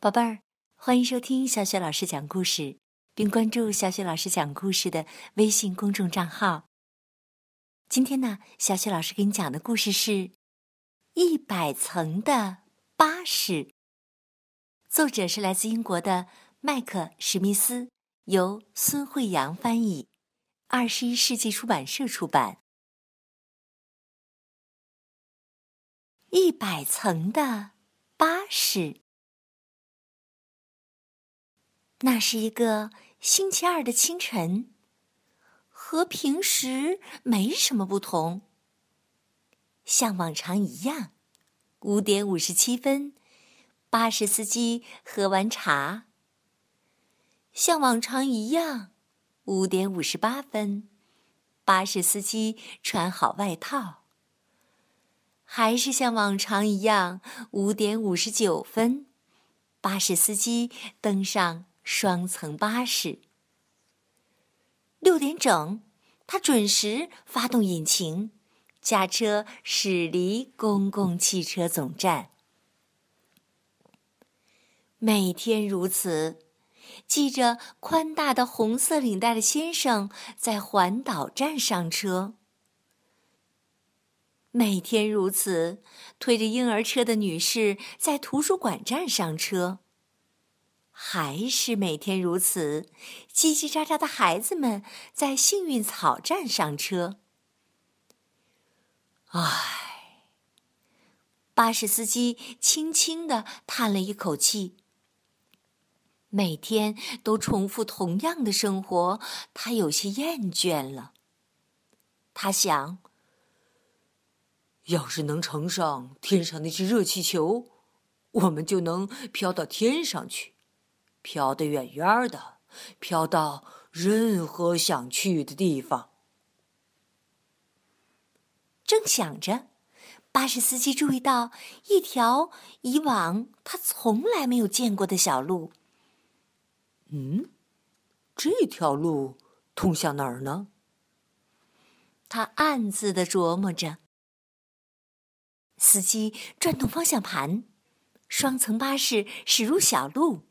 宝贝儿，欢迎收听小雪老师讲故事，并关注小雪老师讲故事的微信公众账号。今天呢，小雪老师给你讲的故事是《一百层的巴士》，作者是来自英国的麦克·史密斯，由孙慧阳翻译，二十一世纪出版社出版。一百层的巴士。那是一个星期二的清晨，和平时没什么不同。像往常一样，五点五十七分，巴士司机喝完茶。像往常一样，五点五十八分，巴士司机穿好外套。还是像往常一样，五点五十九分，巴士司机登上。双层巴士。六点整，他准时发动引擎，驾车驶离公共汽车总站。每天如此，系着宽大的红色领带的先生在环岛站上车。每天如此，推着婴儿车的女士在图书馆站上车。还是每天如此，叽叽喳喳的孩子们在幸运草站上车。唉，巴士司机轻轻的叹了一口气。每天都重复同样的生活，他有些厌倦了。他想，要是能乘上天上那只热气球，我们就能飘到天上去。飘得远远的，飘到任何想去的地方。正想着，巴士司机注意到一条以往他从来没有见过的小路。嗯，这条路通向哪儿呢？他暗自的琢磨着。司机转动方向盘，双层巴士驶入小路。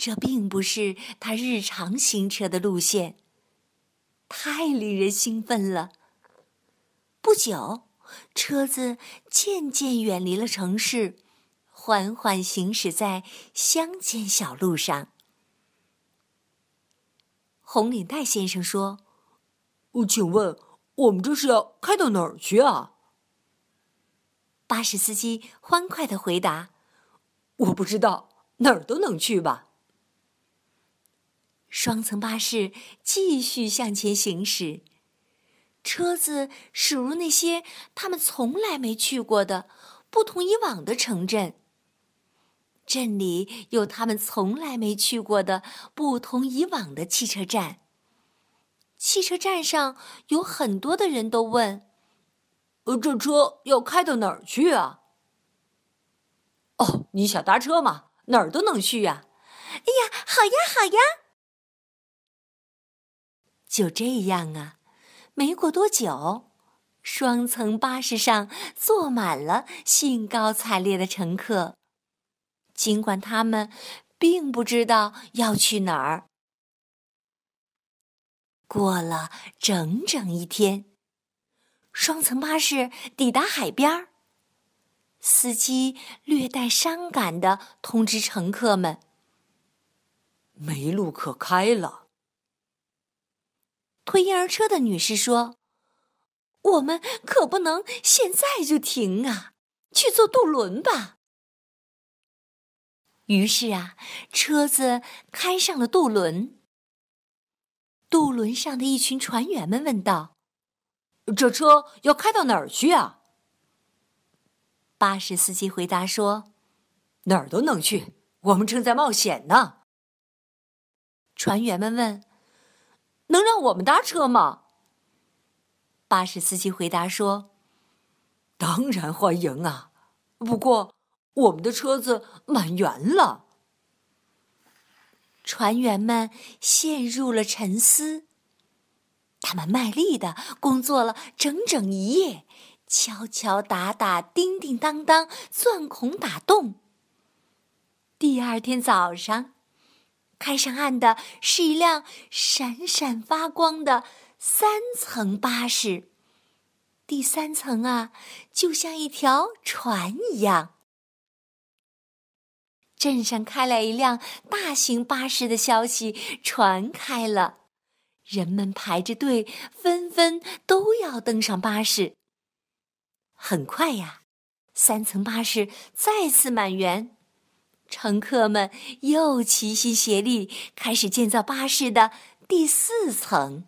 这并不是他日常行车的路线，太令人兴奋了。不久，车子渐渐远离了城市，缓缓行驶在乡间小路上。红领带先生说：“请问，我们这是要开到哪儿去啊？”巴士司机欢快的回答：“我不知道，哪儿都能去吧。”双层巴士继续向前行驶，车子驶入那些他们从来没去过的、不同以往的城镇。镇里有他们从来没去过的、不同以往的汽车站。汽车站上有很多的人都问：“呃，这车要开到哪儿去啊？”“哦，你想搭车吗？哪儿都能去呀。”“哎呀，好呀，好呀。”就这样啊，没过多久，双层巴士上坐满了兴高采烈的乘客。尽管他们并不知道要去哪儿。过了整整一天，双层巴士抵达海边儿。司机略带伤感的通知乘客们：“没路可开了。”推婴儿车的女士说：“我们可不能现在就停啊，去坐渡轮吧。”于是啊，车子开上了渡轮。渡轮上的一群船员们问道：“这车要开到哪儿去啊？”巴士司机回答说：“哪儿都能去，我们正在冒险呢。”船员们问。能让我们搭车吗？巴士司机回答说：“当然欢迎啊，不过我们的车子满员了。”船员们陷入了沉思。他们卖力的工作了整整一夜，敲敲打打，叮叮当当，钻孔打洞。第二天早上，开上岸的是一辆闪闪发光的三层巴士。第三层啊，就像一条船一样。镇上开来一辆大型巴士的消息传开了，人们排着队，纷纷都要登上巴士。很快呀，三层巴士再次满员，乘客们又齐心协力，开始建造巴士的第四层。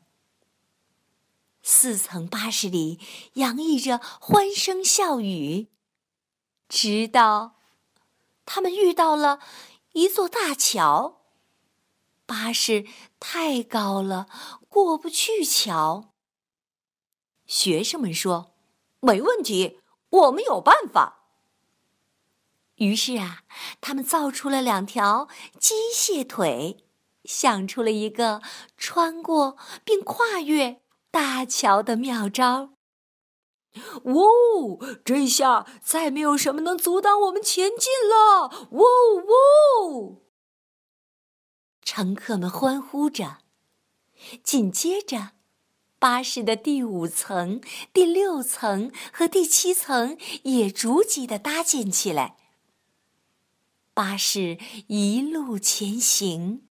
四层巴士里洋溢着欢声笑语，直到他们遇到了一座大桥。巴士太高了，过不去桥。学生们说：“没问题，我们有办法。”于是啊，他们造出了两条机械腿，想出了一个穿过并跨越。大桥的妙招！哇，这下再没有什么能阻挡我们前进了！哇哇！乘客们欢呼着。紧接着，巴士的第五层、第六层和第七层也逐级的搭建起来。巴士一路前行。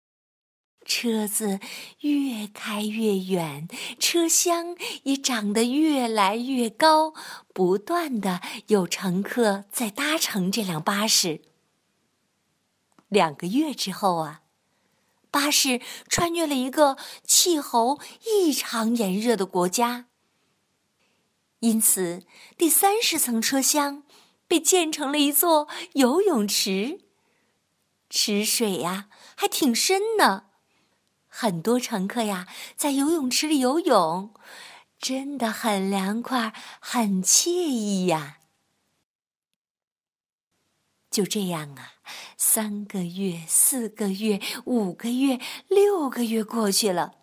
车子越开越远，车厢也长得越来越高，不断的有乘客在搭乘这辆巴士。两个月之后啊，巴士穿越了一个气候异常炎热的国家，因此第三十层车厢被建成了一座游泳池，池水呀还挺深呢。很多乘客呀，在游泳池里游泳，真的很凉快，很惬意呀。就这样啊，三个月、四个月、五个月、六个月过去了，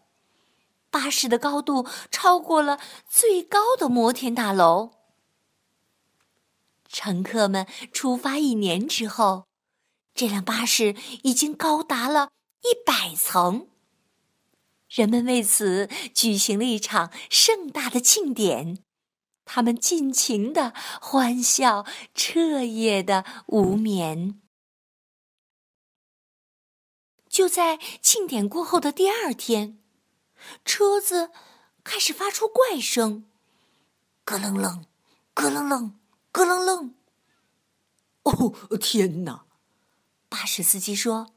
巴士的高度超过了最高的摩天大楼。乘客们出发一年之后，这辆巴士已经高达了一百层。人们为此举行了一场盛大的庆典，他们尽情的欢笑，彻夜的无眠。就在庆典过后的第二天，车子开始发出怪声，咯楞楞，咯楞楞，咯楞楞。哦，天哪！巴士司机说：“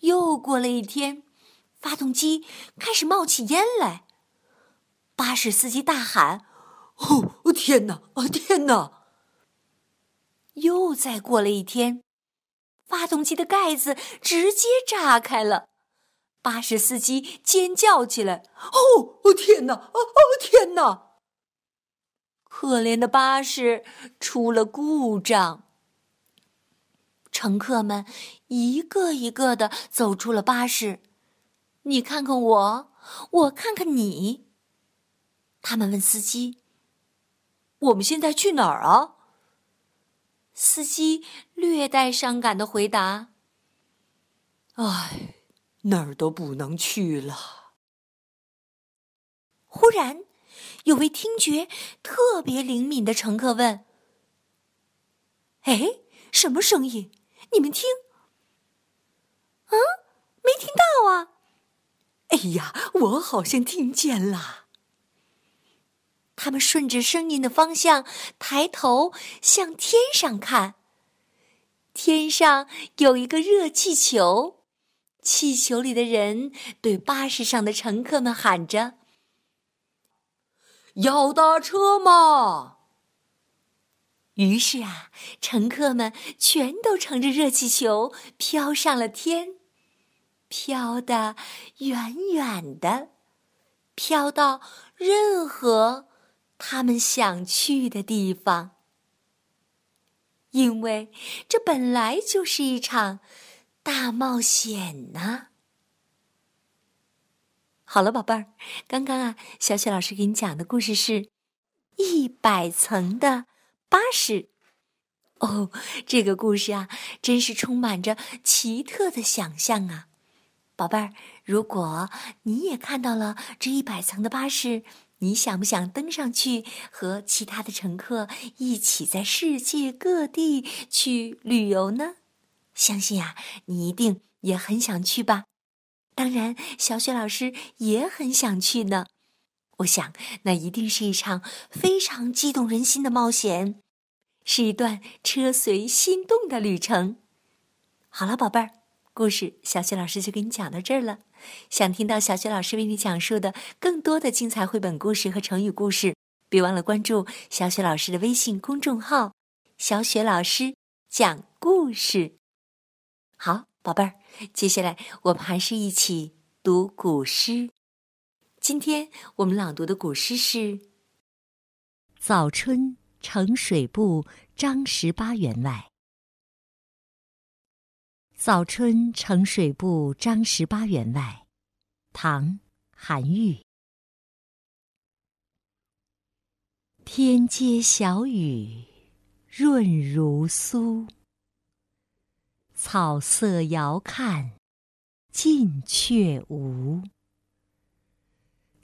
又过了一天。”发动机开始冒起烟来，巴士司机大喊：“哦，天哪！啊，天哪！”又再过了一天，发动机的盖子直接炸开了，巴士司机尖叫起来：“哦，天哪！哦，天哪！”可怜的巴士出了故障，乘客们一个一个的走出了巴士。你看看我，我看看你。他们问司机：“我们现在去哪儿啊？”司机略带伤感的回答：“唉，哪儿都不能去了。”忽然，有位听觉特别灵敏的乘客问：“哎，什么声音？你们听？啊，没听到啊？”哎呀，我好像听见了。他们顺着声音的方向抬头向天上看，天上有一个热气球，气球里的人对巴士上的乘客们喊着：“要搭车吗？”于是啊，乘客们全都乘着热气球飘上了天。飘得远远的，飘到任何他们想去的地方。因为这本来就是一场大冒险呢。好了，宝贝儿，刚刚啊，小雪老师给你讲的故事是《一百层的巴士》，哦，这个故事啊，真是充满着奇特的想象啊！宝贝儿，如果你也看到了这一百层的巴士，你想不想登上去，和其他的乘客一起在世界各地去旅游呢？相信啊，你一定也很想去吧。当然，小雪老师也很想去呢。我想，那一定是一场非常激动人心的冒险。是一段车随心动的旅程。好了，宝贝儿，故事小雪老师就给你讲到这儿了。想听到小雪老师为你讲述的更多的精彩绘本故事和成语故事，别忘了关注小雪老师的微信公众号“小雪老师讲故事”。好，宝贝儿，接下来我们还是一起读古诗。今天我们朗读的古诗是《早春》。呈水部张十八员外。早春呈水部张十八员外，唐·韩愈。天街小雨润如酥，草色遥看近却无。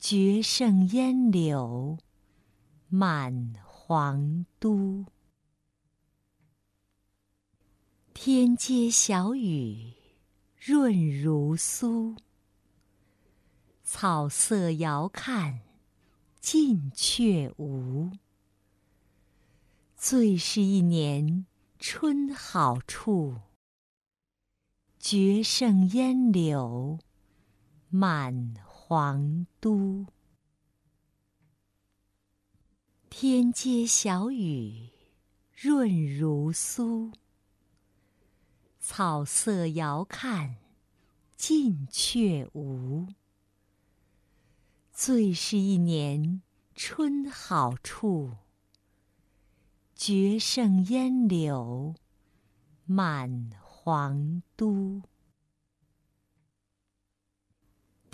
绝胜烟柳满。皇都，天街小雨润如酥，草色遥看近却无。最是一年春好处，绝胜烟柳满皇都。天街小雨润如酥，草色遥看近却无。最是一年春好处，绝胜烟柳满皇都。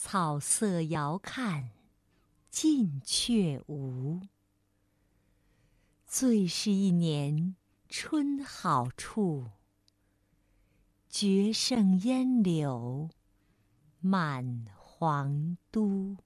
草色遥看近却无。最是一年春好处，绝胜烟柳满皇都。